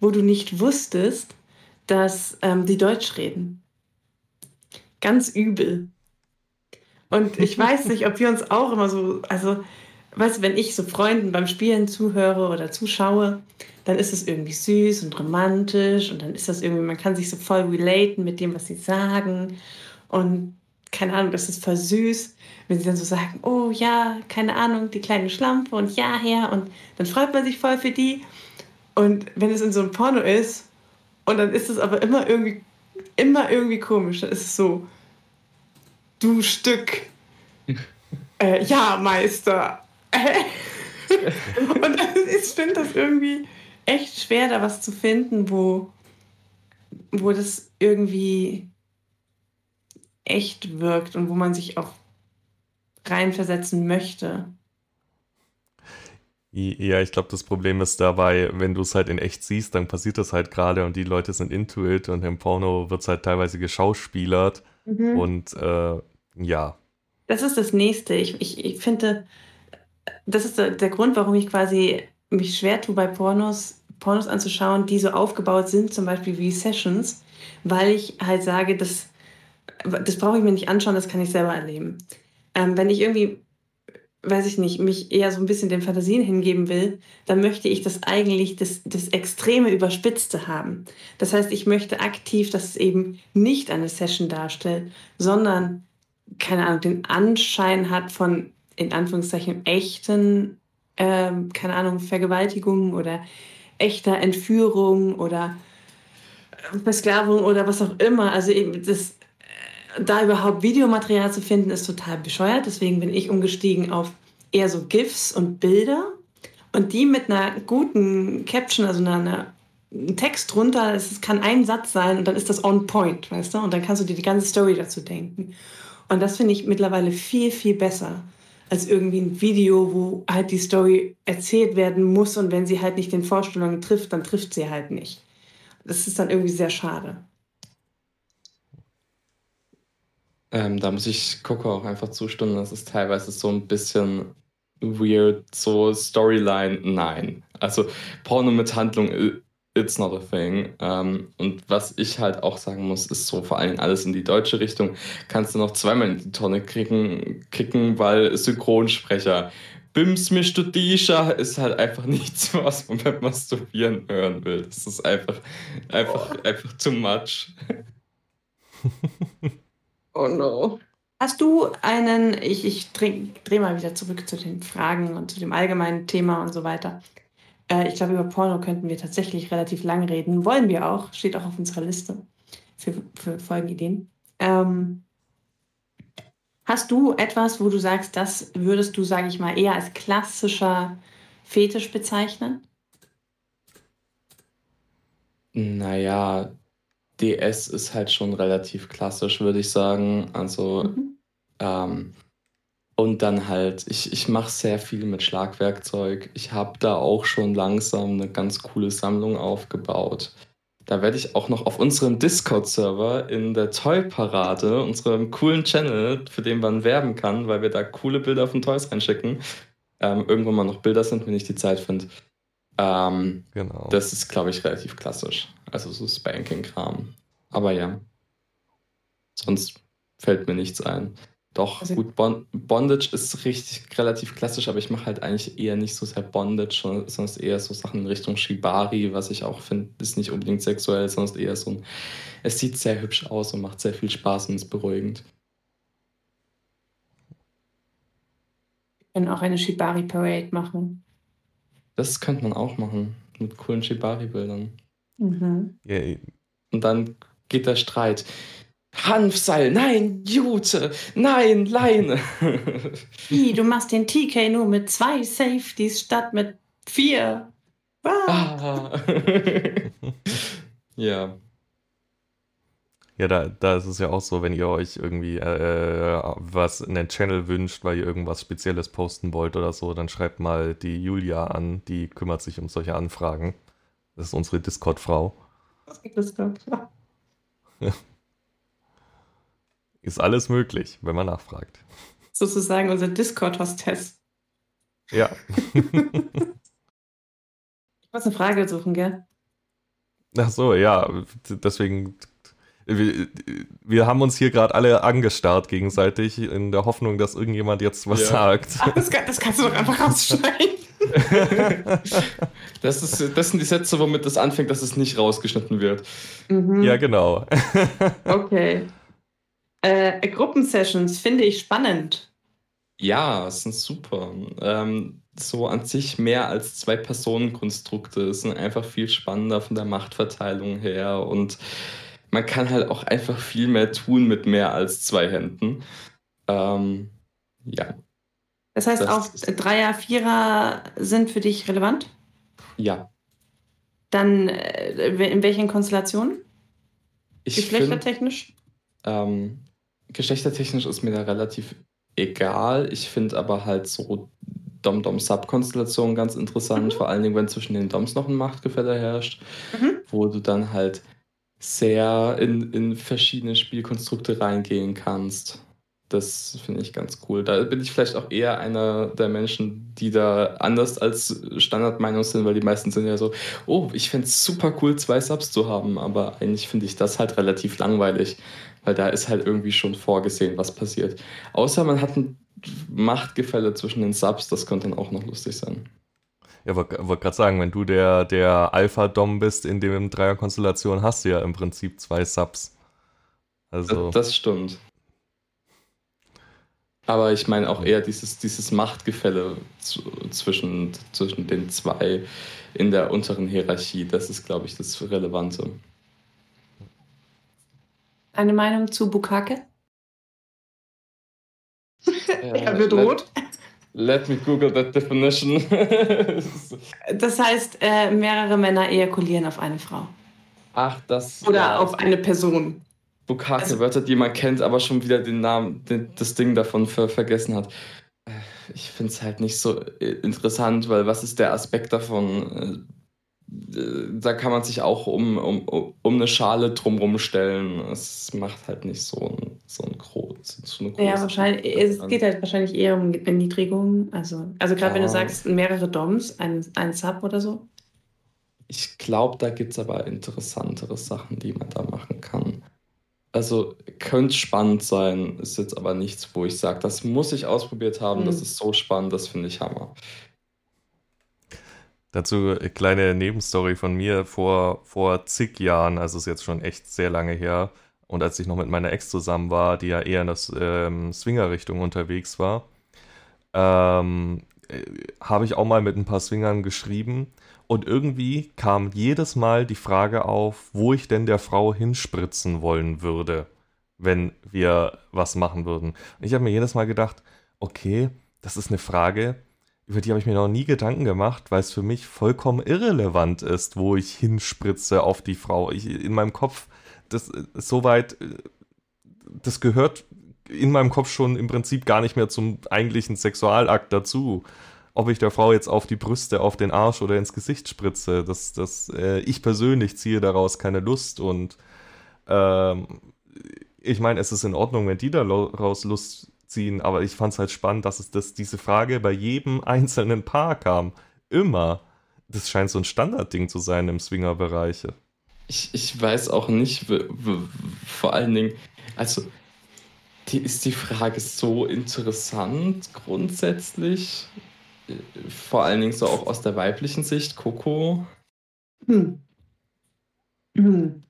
wo du nicht wusstest, dass ähm, die Deutsch reden. Ganz übel. Und ich weiß nicht, ob wir uns auch immer so, also, weißt wenn ich so Freunden beim Spielen zuhöre oder zuschaue, dann ist es irgendwie süß und romantisch und dann ist das irgendwie, man kann sich so voll relaten mit dem, was sie sagen. Und keine Ahnung, das ist voll süß, wenn sie dann so sagen, oh ja, keine Ahnung, die kleine Schlampe und ja, her und dann freut man sich voll für die. Und wenn es in so einem Porno ist und dann ist es aber immer irgendwie, immer irgendwie komisch, dann ist es so, du Stück. äh, ja, Meister. [LAUGHS] und ich finde das irgendwie echt schwer, da was zu finden, wo, wo das irgendwie echt wirkt und wo man sich auch reinversetzen möchte. Ja, ich glaube, das Problem ist dabei, wenn du es halt in echt siehst, dann passiert das halt gerade und die Leute sind into it und im Porno wird es halt teilweise geschauspielert mhm. und äh, ja. Das ist das Nächste. Ich, ich, ich finde, das ist der, Grund, warum ich quasi mich schwer tue, bei Pornos, Pornos anzuschauen, die so aufgebaut sind, zum Beispiel wie Sessions, weil ich halt sage, das, das brauche ich mir nicht anschauen, das kann ich selber erleben. Ähm, wenn ich irgendwie weiß ich nicht, mich eher so ein bisschen den Fantasien hingeben will, dann möchte ich das eigentlich das, das extreme Überspitzte haben. Das heißt, ich möchte aktiv, dass es eben nicht eine Session darstellt, sondern, keine Ahnung, den Anschein hat von, in Anführungszeichen, echten, ähm, keine Ahnung, Vergewaltigungen oder echter Entführung oder Versklavung oder was auch immer. Also eben das da überhaupt Videomaterial zu finden, ist total bescheuert. Deswegen bin ich umgestiegen auf eher so GIFs und Bilder und die mit einer guten Caption, also einer, einer Text drunter. Es kann ein Satz sein und dann ist das on point, weißt du? Und dann kannst du dir die ganze Story dazu denken. Und das finde ich mittlerweile viel, viel besser als irgendwie ein Video, wo halt die Story erzählt werden muss und wenn sie halt nicht den Vorstellungen trifft, dann trifft sie halt nicht. Das ist dann irgendwie sehr schade. Ähm, da muss ich Coco auch einfach zustimmen. Das ist teilweise so ein bisschen weird, so Storyline, nein. Also Porno mit Handlung, it's not a thing. Ähm, und was ich halt auch sagen muss, ist so vor allem alles in die deutsche Richtung, kannst du noch zweimal in die Tonne kriegen, kicken, weil Synchronsprecher. Bims mich Studisha ist halt einfach [LAUGHS] nichts, was man beim Masturbieren hören will. Das ist einfach, einfach, einfach too much. [LAUGHS] Oh no. Hast du einen, ich, ich drehe dreh mal wieder zurück zu den Fragen und zu dem allgemeinen Thema und so weiter. Äh, ich glaube, über Porno könnten wir tatsächlich relativ lang reden. Wollen wir auch, steht auch auf unserer Liste für, für Folgenideen. Ähm, hast du etwas, wo du sagst, das würdest du, sage ich mal, eher als klassischer Fetisch bezeichnen? Naja, DS ist halt schon relativ klassisch, würde ich sagen. Also, mhm. ähm, und dann halt, ich, ich mache sehr viel mit Schlagwerkzeug. Ich habe da auch schon langsam eine ganz coole Sammlung aufgebaut. Da werde ich auch noch auf unserem Discord-Server in der Toy-Parade, unserem coolen Channel, für den man werben kann, weil wir da coole Bilder von Toys reinschicken, ähm, irgendwann mal noch Bilder sind, wenn ich die Zeit finde. Ähm, genau. Das ist, glaube ich, relativ klassisch. Also so Spanking-Kram. Aber ja. Sonst fällt mir nichts ein. Doch, also, gut, bon Bondage ist richtig relativ klassisch, aber ich mache halt eigentlich eher nicht so sehr Bondage, sondern eher so Sachen in Richtung Shibari, was ich auch finde, ist nicht unbedingt sexuell, sondern eher so ein. Es sieht sehr hübsch aus und macht sehr viel Spaß und ist beruhigend. Wir können auch eine Shibari-Parade machen. Das könnte man auch machen, mit coolen Shibari-Bildern. Mhm. Yeah. Und dann geht der Streit. Hanfseil, nein, Jute, nein, Leine. Wie, du machst den TK nur mit zwei Safeties statt mit vier. Ah. [LAUGHS] ja. Ja, da, da ist es ja auch so, wenn ihr euch irgendwie äh, was in den Channel wünscht, weil ihr irgendwas Spezielles posten wollt oder so, dann schreibt mal die Julia an, die kümmert sich um solche Anfragen. Das ist unsere Discord-Frau. Discord-Frau. [LAUGHS] Ist alles möglich, wenn man nachfragt. Sozusagen unser Discord-Hostess. Ja. [LAUGHS] ich muss eine Frage suchen, gell? Ach so, ja. Deswegen wir, wir, haben uns hier gerade alle angestarrt gegenseitig in der Hoffnung, dass irgendjemand jetzt was ja. sagt. Ach, das, das, kannst du doch einfach rausschneiden. das, ist, das sind die Sätze, womit das anfängt, dass es nicht rausgeschnitten wird. Mhm. Ja, genau. okay. Äh, Gruppensessions finde ich spannend. Ja, es sind super. Ähm, so an sich mehr als zwei Personenkonstrukte sind einfach viel spannender von der Machtverteilung her und man kann halt auch einfach viel mehr tun mit mehr als zwei Händen. Ähm, ja. Das heißt, das auch Dreier, Vierer sind für dich relevant? Ja. Dann äh, in welchen Konstellationen? Ich Geschlechtertechnisch? Find, ähm, geschlechtertechnisch ist mir da relativ egal. Ich finde aber halt so Dom-Dom-Sub-Konstellationen ganz interessant, mhm. vor allen Dingen, wenn zwischen den Doms noch ein Machtgefälle herrscht, mhm. wo du dann halt sehr in, in verschiedene Spielkonstrukte reingehen kannst. Das finde ich ganz cool. Da bin ich vielleicht auch eher einer der Menschen, die da anders als Standardmeinung sind, weil die meisten sind ja so, oh, ich fände es super cool, zwei Subs zu haben, aber eigentlich finde ich das halt relativ langweilig, weil da ist halt irgendwie schon vorgesehen, was passiert. Außer man hat ein Machtgefälle zwischen den Subs, das könnte dann auch noch lustig sein. Ja, wollte wollt gerade sagen, wenn du der, der Alpha-Dom bist in dem Dreierkonstellation, hast du ja im Prinzip zwei Subs. Also. Das, das stimmt. Aber ich meine auch eher dieses, dieses Machtgefälle zwischen, zwischen den zwei in der unteren Hierarchie. Das ist, glaube ich, das Relevante. Eine Meinung zu Bukake? [LAUGHS] er wird rot. Let me Google that definition. [LAUGHS] das heißt, äh, mehrere Männer ejakulieren auf eine Frau. Ach, das. Oder ja, auf eine Person. Bukake, also, Wörter, die man kennt, aber schon wieder den Namen, den, das Ding davon ver vergessen hat. Äh, ich finde es halt nicht so äh, interessant, weil was ist der Aspekt davon? Da kann man sich auch um, um, um eine Schale drumherum stellen. Es macht halt nicht so ein, so ein groß. So ja, wahrscheinlich. Es geht halt wahrscheinlich eher um Erniedrigung. Also, also gerade ja. wenn du sagst, mehrere DOMs, ein, ein Sub oder so. Ich glaube, da gibt es aber interessantere Sachen, die man da machen kann. Also könnte spannend sein, ist jetzt aber nichts, wo ich sage, das muss ich ausprobiert haben, mhm. das ist so spannend, das finde ich Hammer. Dazu eine kleine Nebenstory von mir vor, vor zig Jahren, also ist jetzt schon echt sehr lange her. Und als ich noch mit meiner Ex zusammen war, die ja eher in der ähm, Swinger-Richtung unterwegs war, ähm, äh, habe ich auch mal mit ein paar Swingern geschrieben. Und irgendwie kam jedes Mal die Frage auf, wo ich denn der Frau hinspritzen wollen würde, wenn wir was machen würden. Und ich habe mir jedes Mal gedacht, okay, das ist eine Frage, über die habe ich mir noch nie Gedanken gemacht, weil es für mich vollkommen irrelevant ist, wo ich hinspritze auf die Frau. Ich, in meinem Kopf, das ist soweit, das gehört in meinem Kopf schon im Prinzip gar nicht mehr zum eigentlichen Sexualakt dazu. Ob ich der Frau jetzt auf die Brüste, auf den Arsch oder ins Gesicht spritze, das, das, äh, ich persönlich ziehe daraus keine Lust und ähm, ich meine, es ist in Ordnung, wenn die daraus Lust ziehen, aber ich fand es halt spannend, dass es das, diese Frage bei jedem einzelnen Paar kam. Immer. Das scheint so ein Standardding zu sein im Swinger-Bereich. Ich, ich weiß auch nicht, vor allen Dingen, also die, ist die Frage so interessant grundsätzlich? Vor allen Dingen so auch aus der weiblichen Sicht, Coco? Hm. Hm.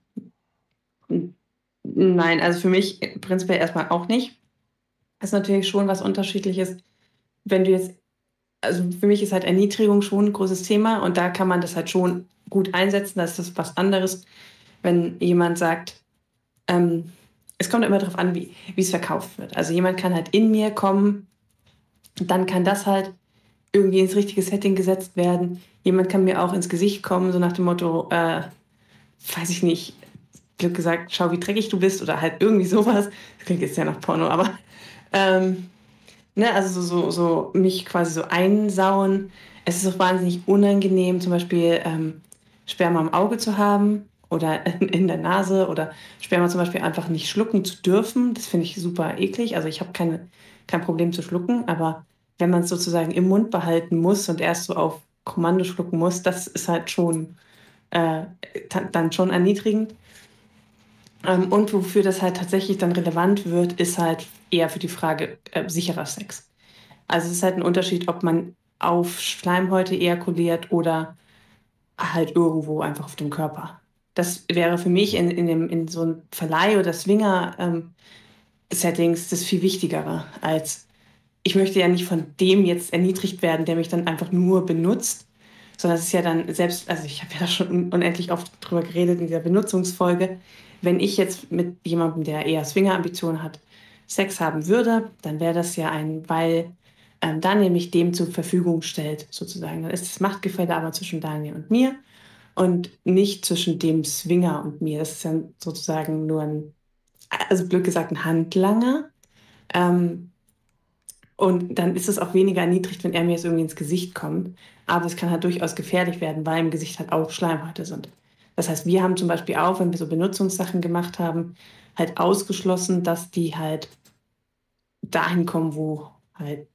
Nein, also für mich prinzipiell erstmal auch nicht ist natürlich schon was Unterschiedliches, wenn du jetzt, also für mich ist halt Erniedrigung schon ein großes Thema und da kann man das halt schon gut einsetzen. Das ist was anderes, wenn jemand sagt, ähm, es kommt immer darauf an, wie, wie es verkauft wird. Also jemand kann halt in mir kommen, dann kann das halt irgendwie ins richtige Setting gesetzt werden. Jemand kann mir auch ins Gesicht kommen, so nach dem Motto, äh, weiß ich nicht, Glück gesagt, schau, wie dreckig du bist oder halt irgendwie sowas. Das klingt jetzt ja nach Porno, aber ähm, ne, also so, so, so mich quasi so einsauen. Es ist auch wahnsinnig unangenehm, zum Beispiel ähm, Sperma im Auge zu haben oder [LAUGHS] in der Nase oder Sperma zum Beispiel einfach nicht schlucken zu dürfen. Das finde ich super eklig. Also ich habe keine, kein Problem zu schlucken, aber wenn man es sozusagen im Mund behalten muss und erst so auf Kommando schlucken muss, das ist halt schon äh, dann schon erniedrigend. Ähm, und wofür das halt tatsächlich dann relevant wird, ist halt eher für die Frage äh, sicherer Sex. Also es ist halt ein Unterschied, ob man auf Schleimhäute ejakuliert oder halt irgendwo einfach auf dem Körper. Das wäre für mich in, in, dem, in so einem Verleih oder Swinger ähm, das viel Wichtigere als ich möchte ja nicht von dem jetzt erniedrigt werden, der mich dann einfach nur benutzt, sondern es ist ja dann selbst, also ich habe ja da schon unendlich oft drüber geredet in dieser Benutzungsfolge, wenn ich jetzt mit jemandem, der eher Swinger-Ambitionen hat, Sex haben würde, dann wäre das ja ein, weil ähm, Daniel mich dem zur Verfügung stellt, sozusagen. Dann ist das Machtgefälle aber zwischen Daniel und mir und nicht zwischen dem Swinger und mir. Das ist ja sozusagen nur ein, also blöd gesagt, ein Handlanger. Ähm, und dann ist es auch weniger erniedrigt, wenn er mir jetzt irgendwie ins Gesicht kommt. Aber es kann halt durchaus gefährlich werden, weil im Gesicht halt auch Schleimhäute sind. Das heißt, wir haben zum Beispiel auch, wenn wir so Benutzungssachen gemacht haben, halt ausgeschlossen, dass die halt dahin kommen, wo halt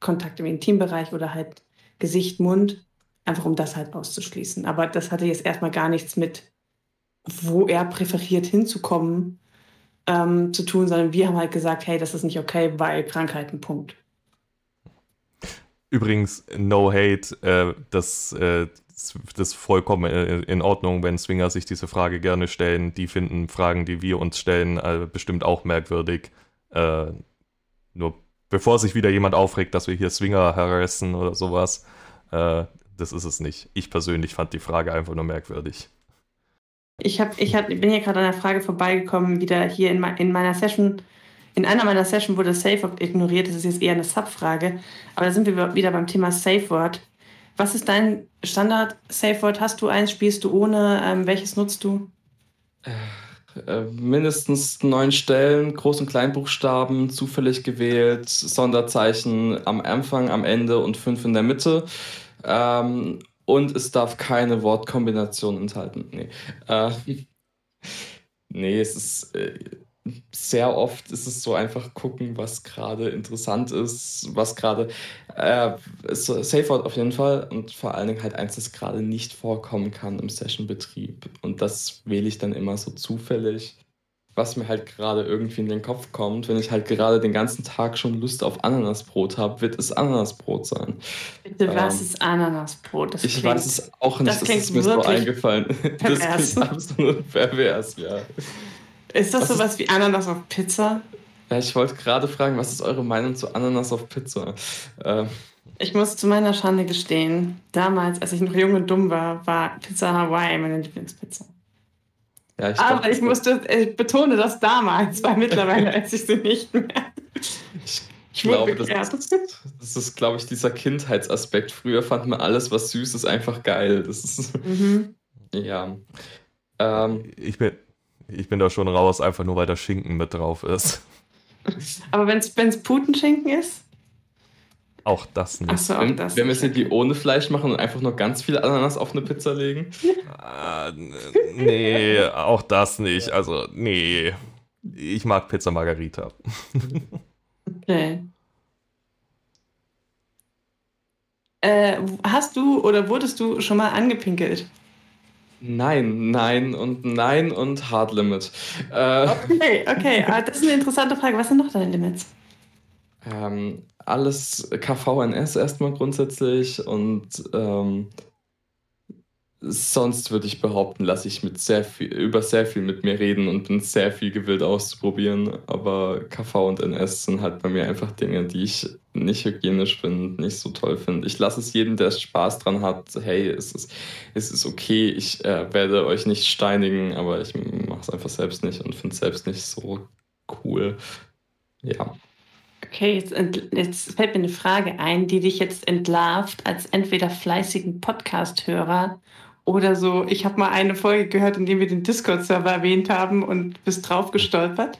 Kontakt im Intimbereich oder halt Gesicht, Mund, einfach um das halt auszuschließen. Aber das hatte jetzt erstmal gar nichts mit, wo er präferiert hinzukommen, ähm, zu tun, sondern wir haben halt gesagt, hey, das ist nicht okay, weil Krankheiten, Punkt. Übrigens, no hate, äh, das, äh, das ist vollkommen in Ordnung, wenn Swinger sich diese Frage gerne stellen. Die finden Fragen, die wir uns stellen, äh, bestimmt auch merkwürdig. Äh, nur bevor sich wieder jemand aufregt, dass wir hier Swinger harassen oder sowas, äh, das ist es nicht. Ich persönlich fand die Frage einfach nur merkwürdig. Ich, hab, ich hab, bin hier gerade an der Frage vorbeigekommen, wieder hier in, in meiner Session. In einer meiner Sessions wurde Safe Word ignoriert. Das ist jetzt eher eine Subfrage. Aber da sind wir wieder beim Thema Safe Word. Was ist dein Standard Safe Word? Hast du eins? Spielst du ohne? Ähm, welches nutzt du? Äh, mindestens neun Stellen, Groß- und Kleinbuchstaben, zufällig gewählt, Sonderzeichen am Anfang, am Ende und fünf in der Mitte. Ähm, und es darf keine Wortkombination enthalten. Nee, äh, [LAUGHS] nee es ist äh, sehr oft ist es so einfach gucken, was gerade interessant ist, was gerade äh, Safe Word auf jeden Fall und vor allen Dingen halt eins, das gerade nicht vorkommen kann im Session-Betrieb. Und das wähle ich dann immer so zufällig was mir halt gerade irgendwie in den Kopf kommt, wenn ich halt gerade den ganzen Tag schon Lust auf Ananasbrot habe, wird es Ananasbrot sein. Bitte, ähm, was ist Ananasbrot? Das ich klingt, weiß es auch nicht, das, das ist mir so eingefallen. Pervers. [LAUGHS] Das klingt absolut pervers, ja. Ist das was sowas ist, wie Ananas auf Pizza? Ja, ich wollte gerade fragen, was ist eure Meinung zu Ananas auf Pizza? Ähm, ich muss zu meiner Schande gestehen, damals, als ich noch jung und dumm war, war Pizza Hawaii meine Lieblingspizza. Ja, ich Aber glaub, ich musste, ich betone das damals, weil mittlerweile esse ich sie nicht mehr. Ich, ich glaube, das ist, das ist, glaube ich, dieser Kindheitsaspekt. Früher fand man alles, was süß ist, einfach geil. Das ist, mhm. [LAUGHS] ja. Ähm, ich, bin, ich bin da schon raus, einfach nur weil der Schinken mit drauf ist. Aber wenn es Putenschinken ist? Auch das nicht. So, wenn, das wenn wir es die ohne Fleisch machen und einfach nur ganz viel Ananas auf eine Pizza legen? äh, nee, auch das nicht. Also, nee. Ich mag Pizza Margarita. okay. Äh, hast du oder wurdest du schon mal angepinkelt? Nein, nein und nein und Hard Limit. Äh, okay, okay. Ah, das ist eine interessante Frage. Was sind noch deine Limits? Ähm, alles KVNS erstmal grundsätzlich und ähm, sonst würde ich behaupten, lasse ich mit sehr viel, über sehr viel mit mir reden und bin sehr viel gewillt auszuprobieren. Aber KV und NS sind halt bei mir einfach Dinge, die ich nicht hygienisch finde, nicht so toll finde. Ich lasse es jedem, der Spaß dran hat, hey, es ist, es ist okay, ich äh, werde euch nicht steinigen, aber ich mache es einfach selbst nicht und finde es selbst nicht so cool. Ja. Okay, jetzt, jetzt, fällt mir eine Frage ein, die dich jetzt entlarvt als entweder fleißigen Podcast-Hörer oder so. Ich habe mal eine Folge gehört, in der wir den Discord-Server erwähnt haben und bist drauf gestolpert.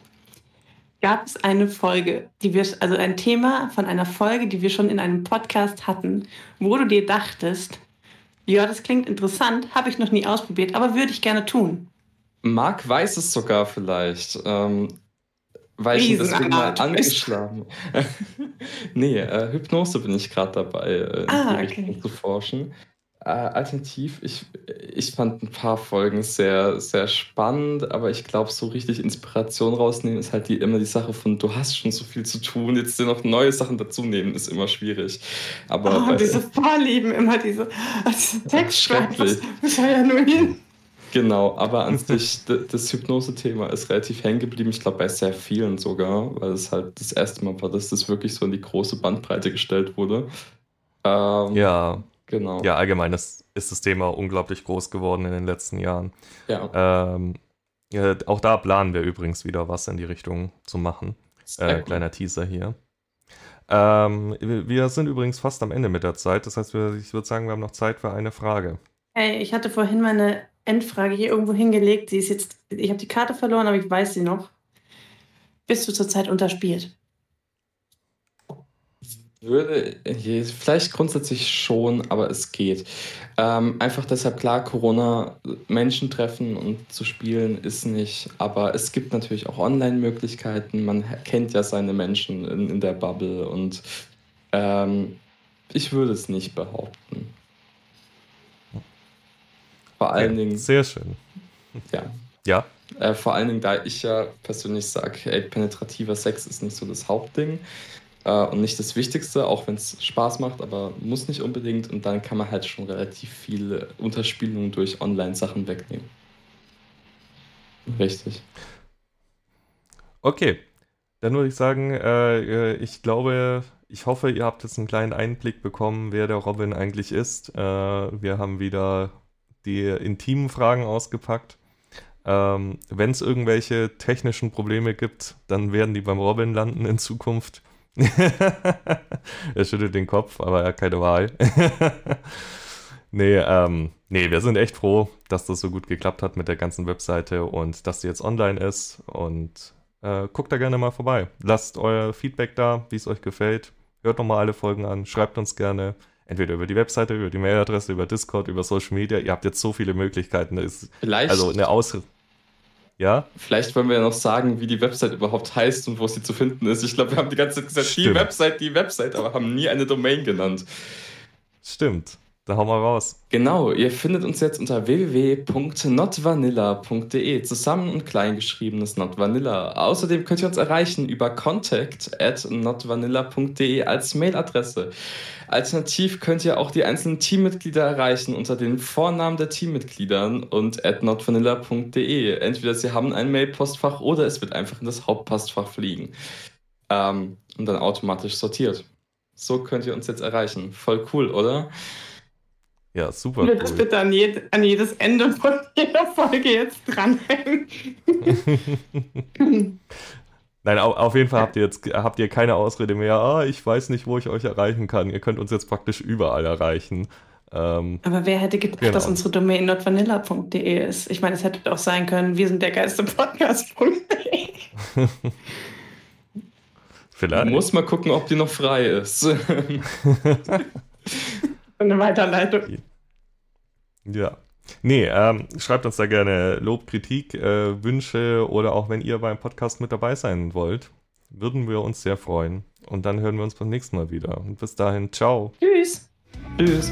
Gab es eine Folge, die wir, also ein Thema von einer Folge, die wir schon in einem Podcast hatten, wo du dir dachtest, ja, das klingt interessant, habe ich noch nie ausprobiert, aber würde ich gerne tun. Marc weiß es sogar vielleicht. Ähm, weil ich deswegen mal angeschlagen [LAUGHS] Nee, äh, Hypnose bin ich gerade dabei, äh, ah, okay. zu forschen. Äh, alternativ, ich, ich fand ein paar Folgen sehr, sehr spannend, aber ich glaube, so richtig Inspiration rausnehmen ist halt die, immer die Sache von, du hast schon so viel zu tun, jetzt dir noch neue Sachen dazu nehmen, ist immer schwierig. Aber oh, diese Vorlieben, immer diese, also Text schreiben, das ja nur hin. Genau, aber an [LAUGHS] sich, das Hypnose-Thema ist relativ hängen geblieben. Ich glaube, bei sehr vielen sogar, weil es halt das erste Mal war, dass das wirklich so in die große Bandbreite gestellt wurde. Ähm, ja, genau. Ja, allgemein ist, ist das Thema unglaublich groß geworden in den letzten Jahren. Ja. Ähm, ja auch da planen wir übrigens wieder was in die Richtung zu machen. Äh, kleiner Teaser hier. Ähm, wir sind übrigens fast am Ende mit der Zeit. Das heißt, ich würde sagen, wir haben noch Zeit für eine Frage. Hey, ich hatte vorhin meine Endfrage hier irgendwo hingelegt. Sie ist jetzt, ich habe die Karte verloren, aber ich weiß sie noch. Bist du zurzeit unterspielt? Würde, vielleicht grundsätzlich schon, aber es geht. Ähm, einfach deshalb klar, Corona, Menschen treffen und zu spielen ist nicht, aber es gibt natürlich auch Online-Möglichkeiten. Man kennt ja seine Menschen in, in der Bubble und ähm, ich würde es nicht behaupten. Vor allen ja, Dingen. Sehr schön. Ja. Ja. Äh, vor allen Dingen, da ich ja persönlich sage, penetrativer Sex ist nicht so das Hauptding äh, und nicht das Wichtigste, auch wenn es Spaß macht, aber muss nicht unbedingt. Und dann kann man halt schon relativ viele Unterspielungen durch Online-Sachen wegnehmen. Richtig. Okay, dann würde ich sagen, äh, ich glaube, ich hoffe, ihr habt jetzt einen kleinen Einblick bekommen, wer der Robin eigentlich ist. Äh, wir haben wieder die intimen Fragen ausgepackt. Ähm, Wenn es irgendwelche technischen Probleme gibt, dann werden die beim Robin landen in Zukunft. [LAUGHS] er schüttelt den Kopf, aber er hat keine Wahl. [LAUGHS] nee, ähm, nee, wir sind echt froh, dass das so gut geklappt hat mit der ganzen Webseite und dass sie jetzt online ist. Und äh, guckt da gerne mal vorbei. Lasst euer Feedback da, wie es euch gefällt. Hört nochmal alle Folgen an, schreibt uns gerne. Entweder über die Webseite, über die Mailadresse, über Discord, über Social Media. Ihr habt jetzt so viele Möglichkeiten. Ist, Vielleicht. Also eine Ausrede. Ja? Vielleicht wollen wir ja noch sagen, wie die Website überhaupt heißt und wo sie zu finden ist. Ich glaube, wir haben die ganze Zeit gesagt, Stimmt. die Website, die Website, aber haben nie eine Domain genannt. Stimmt. Da hauen wir raus. Genau, ihr findet uns jetzt unter www.notvanilla.de, zusammen und klein geschriebenes Notvanilla. Außerdem könnt ihr uns erreichen über contact at notvanilla.de als Mailadresse. Alternativ könnt ihr auch die einzelnen Teammitglieder erreichen unter den Vornamen der Teammitgliedern und at notvanilla.de. Entweder sie haben ein Mailpostfach oder es wird einfach in das Hauptpostfach fliegen ähm, und dann automatisch sortiert. So könnt ihr uns jetzt erreichen. Voll cool, oder? Ja, super. Ich cool. das bitte an, jed an jedes Ende von [LAUGHS] jeder Folge jetzt dranhängen. [LAUGHS] Nein, auf jeden Fall habt ihr jetzt habt ihr keine Ausrede mehr. Ah, ich weiß nicht, wo ich euch erreichen kann. Ihr könnt uns jetzt praktisch überall erreichen. Ähm, Aber wer hätte gedacht, genau. dass unsere Domain notvanilla.de ist? Ich meine, es hätte auch sein können, wir sind der geilste Podcast.de. [LAUGHS] Vielleicht. Man muss mal gucken, ob die noch frei ist. Eine Weiterleitung. Ja. Nee, ähm, schreibt uns da gerne Lob, Kritik, äh, Wünsche oder auch wenn ihr beim Podcast mit dabei sein wollt. Würden wir uns sehr freuen. Und dann hören wir uns beim nächsten Mal wieder. Und bis dahin, ciao. Tschüss. Tschüss.